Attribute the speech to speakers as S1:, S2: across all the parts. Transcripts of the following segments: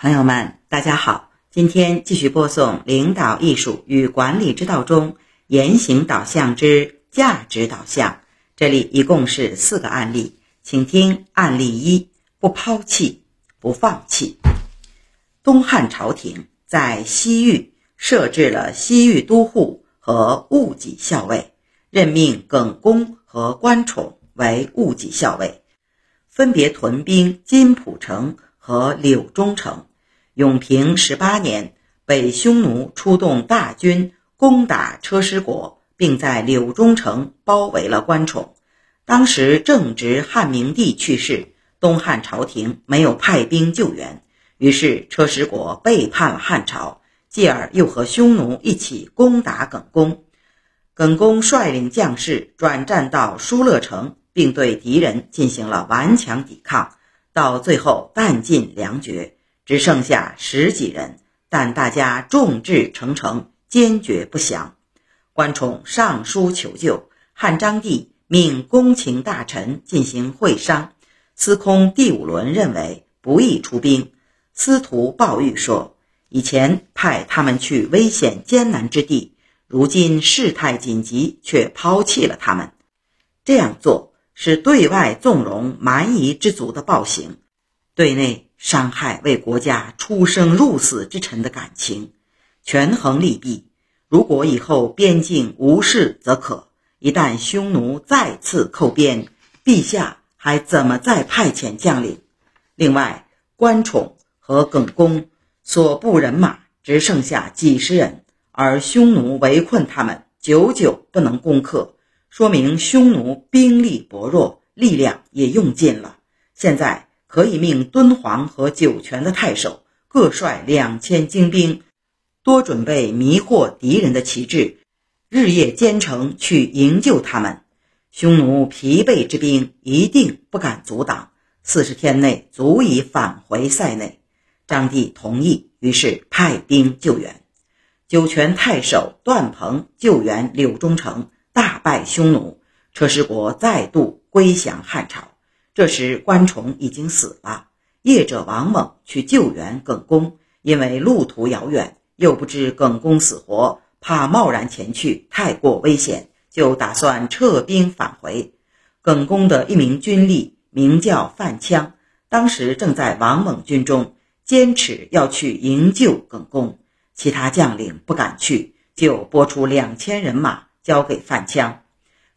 S1: 朋友们，大家好，今天继续播送《领导艺术与管理之道》中言行导向之价值导向。这里一共是四个案例，请听案例一：不抛弃，不放弃。东汉朝廷在西域设置了西域都护和戊己校尉，任命耿恭和关宠为戊己校尉。分别屯兵金浦城和柳中城。永平十八年，北匈奴出动大军攻打车师国，并在柳中城包围了关宠。当时正值汉明帝去世，东汉朝廷没有派兵救援，于是车师国背叛了汉朝，继而又和匈奴一起攻打耿恭。耿恭率领将士转战到疏勒城。并对敌人进行了顽强抵抗，到最后弹尽粮绝，只剩下十几人，但大家众志成城，坚决不降。关宠上书求救，汉章帝命公卿大臣进行会商。司空第五轮认为不宜出兵。司徒鲍玉说：“以前派他们去危险艰难之地，如今事态紧急，却抛弃了他们。这样做。”是对外纵容蛮夷之族的暴行，对内伤害为国家出生入死之臣的感情，权衡利弊。如果以后边境无事则可；一旦匈奴再次寇边，陛下还怎么再派遣将领？另外，关宠和耿恭所部人马只剩下几十人，而匈奴围困他们，久久不能攻克。说明匈奴兵力薄弱，力量也用尽了。现在可以命敦煌和酒泉的太守各率两千精兵，多准备迷惑敌人的旗帜，日夜兼程去营救他们。匈奴疲惫之兵一定不敢阻挡，四十天内足以返回塞内。张帝同意，于是派兵救援。酒泉太守段鹏救援柳中城。大败匈奴，车师国再度归降汉朝。这时关崇已经死了。业者王猛去救援耿恭，因为路途遥远，又不知耿恭死活，怕贸然前去太过危险，就打算撤兵返回。耿恭的一名军吏名叫范羌，当时正在王猛军中，坚持要去营救耿恭，其他将领不敢去，就拨出两千人马。交给范羌，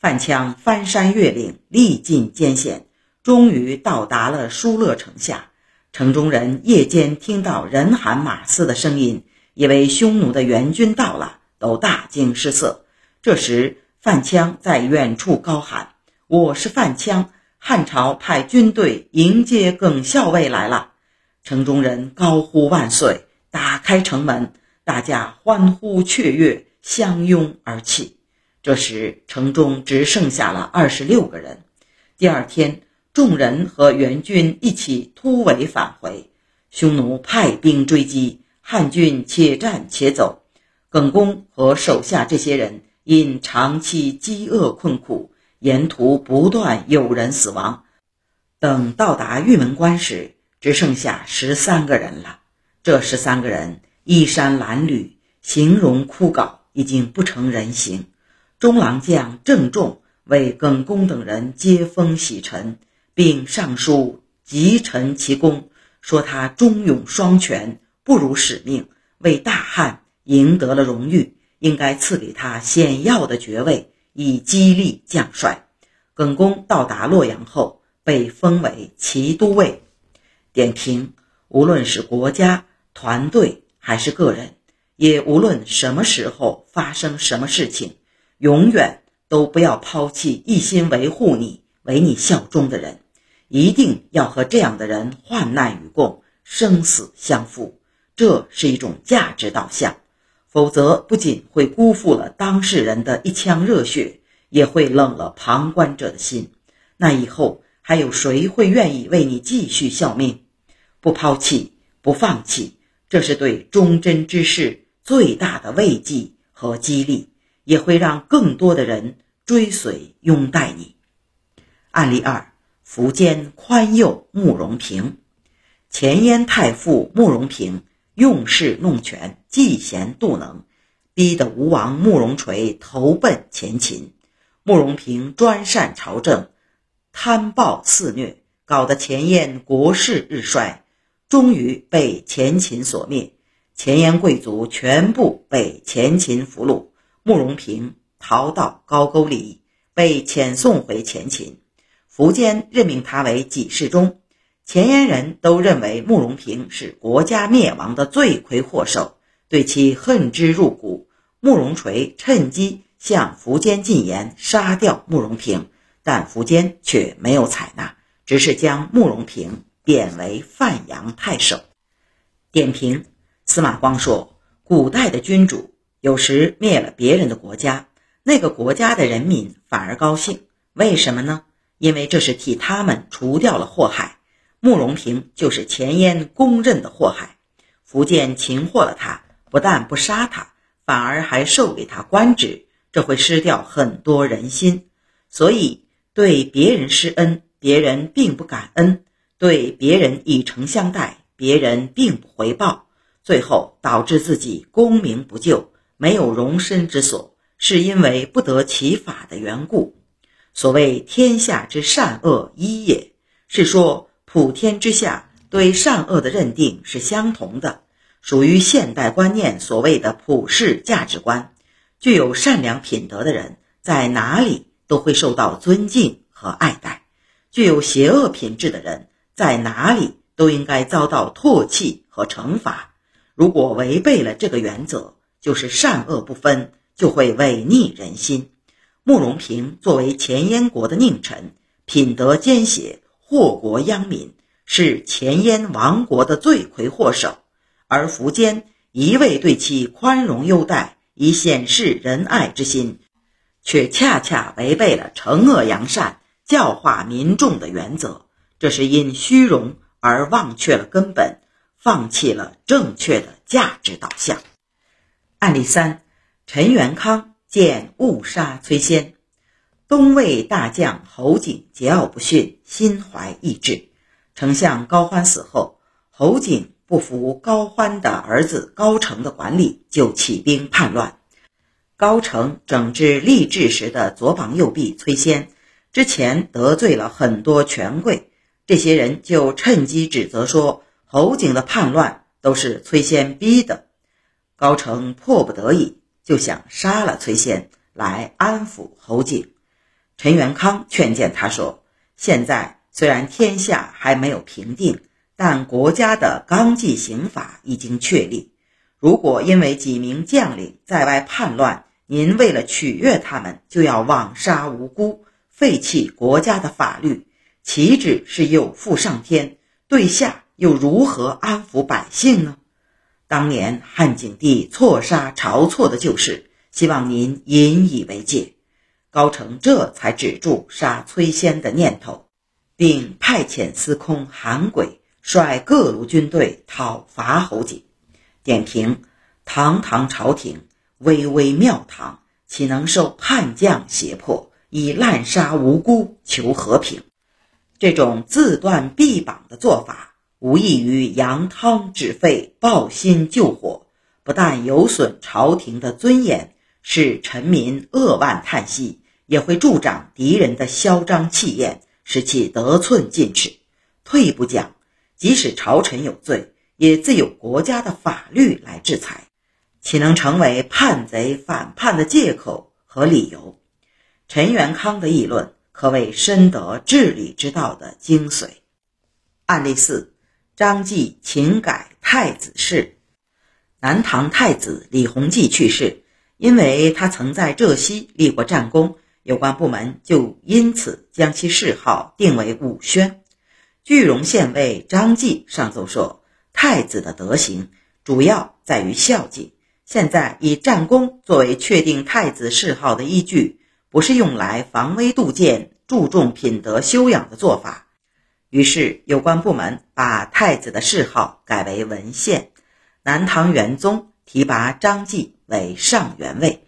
S1: 范羌翻山越岭，历尽艰险，终于到达了疏勒城下。城中人夜间听到人喊马嘶的声音，以为匈奴的援军到了，都大惊失色。这时，范羌在远处高喊：“我是范羌，汉朝派军队迎接耿校尉来了。”城中人高呼万岁，打开城门，大家欢呼雀跃，相拥而泣。这时，城中只剩下了二十六个人。第二天，众人和援军一起突围返回，匈奴派兵追击，汉军且战且走。耿恭和手下这些人因长期饥饿困苦，沿途不断有人死亡。等到达玉门关时，只剩下十三个人了。这十三个人衣衫褴褛，形容枯槁，已经不成人形。中郎将郑重为耿恭等人接风洗尘，并上书极陈其功，说他忠勇双全，不辱使命，为大汉赢得了荣誉，应该赐给他显要的爵位，以激励将帅。耿恭到达洛阳后，被封为骑都尉。点评：无论是国家、团队还是个人，也无论什么时候发生什么事情。永远都不要抛弃一心维护你、为你效忠的人，一定要和这样的人患难与共、生死相负，这是一种价值导向。否则，不仅会辜负了当事人的一腔热血，也会冷了旁观者的心。那以后还有谁会愿意为你继续效命？不抛弃，不放弃，这是对忠贞之士最大的慰藉和激励。也会让更多的人追随拥戴你。案例二：苻坚宽宥慕容平。前燕太傅慕容平用事弄权，嫉贤妒能，逼得吴王慕容垂投奔前秦。慕容平专擅朝政，贪暴肆虐，搞得前燕国势日衰，终于被前秦所灭。前燕贵族全部被前秦俘虏，慕容平逃到高句丽，被遣送回前秦。苻坚任命他为给事中。前燕人都认为慕容平是国家灭亡的罪魁祸首，对其恨之入骨。慕容垂趁机向苻坚进言，杀掉慕容平，但苻坚却没有采纳，只是将慕容平贬为范阳太守。点评：司马光说，古代的君主有时灭了别人的国家，那个国家的人民反而高兴，为什么呢？因为这是替他们除掉了祸害。慕容平就是前燕公认的祸害，苻坚擒获了他，不但不杀他，反而还授给他官职，这会失掉很多人心。所以对别人施恩，别人并不感恩；对别人以诚相待，别人并不回报，最后导致自己功名不就，没有容身之所，是因为不得其法的缘故。所谓天下之善恶一也，是说。普天之下，对善恶的认定是相同的，属于现代观念所谓的普世价值观。具有善良品德的人，在哪里都会受到尊敬和爱戴；具有邪恶品质的人，在哪里都应该遭到唾弃和惩罚。如果违背了这个原则，就是善恶不分，就会违逆人心。慕容平作为前燕国的佞臣，品德奸邪。祸国殃民，是前燕亡国的罪魁祸首，而苻坚一味对其宽容优待，以显示仁爱之心，却恰恰违背了惩恶扬善、教化民众的原则。这是因虚荣而忘却了根本，放弃了正确的价值导向。案例三：陈元康见误杀崔仙。东魏大将侯景桀骜不驯，心怀异志。丞相高欢死后，侯景不服高欢的儿子高澄的管理，就起兵叛乱。高澄整治吏治时的左膀右臂崔仙，之前得罪了很多权贵，这些人就趁机指责说侯景的叛乱都是崔仙逼的。高澄迫不得已，就想杀了崔贤来安抚侯景。陈元康劝谏他说：“现在虽然天下还没有平定，但国家的纲纪刑法已经确立。如果因为几名将领在外叛乱，您为了取悦他们，就要枉杀无辜，废弃国家的法律，岂止是有负上天？对下又如何安抚百姓呢？当年汉景帝错杀晁错的旧事，希望您引以为戒。”高澄这才止住杀崔仙的念头，并派遣司空韩轨率各路军队讨伐侯景。点评：堂堂朝廷，巍巍庙堂，岂能受叛将胁迫，以滥杀无辜求和平？这种自断臂膀的做法，无异于扬汤止沸、抱薪救火，不但有损朝廷的尊严。使臣民扼腕叹息，也会助长敌人的嚣张气焰，使其得寸进尺。退一步讲，即使朝臣有罪，也自有国家的法律来制裁，岂能成为叛贼反叛的借口和理由？陈元康的议论可谓深得治理之道的精髓。案例四：张继请改太子谥。南唐太子李弘济去世。因为他曾在浙西立过战功，有关部门就因此将其谥号定为武宣。句容县尉张继上奏说，太子的德行主要在于孝敬。现在以战功作为确定太子谥号的依据，不是用来防微杜渐、注重品德修养的做法。于是有关部门把太子的谥号改为文献。南唐元宗提拔张继。为上元尉，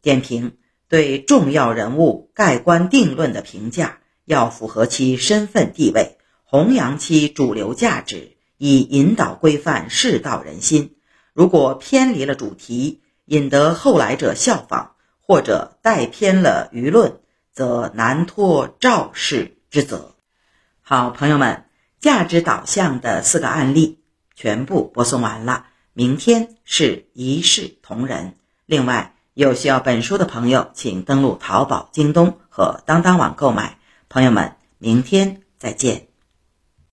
S1: 点评对重要人物盖棺定论的评价，要符合其身份地位，弘扬其主流价值，以引导规范世道人心。如果偏离了主题，引得后来者效仿，或者带偏了舆论，则难脱肇事之责。好，朋友们，价值导向的四个案例全部播送完了。明天是一视同仁。另外，有需要本书的朋友，请登录淘宝、京东和当当网购买。朋友们，明天再见。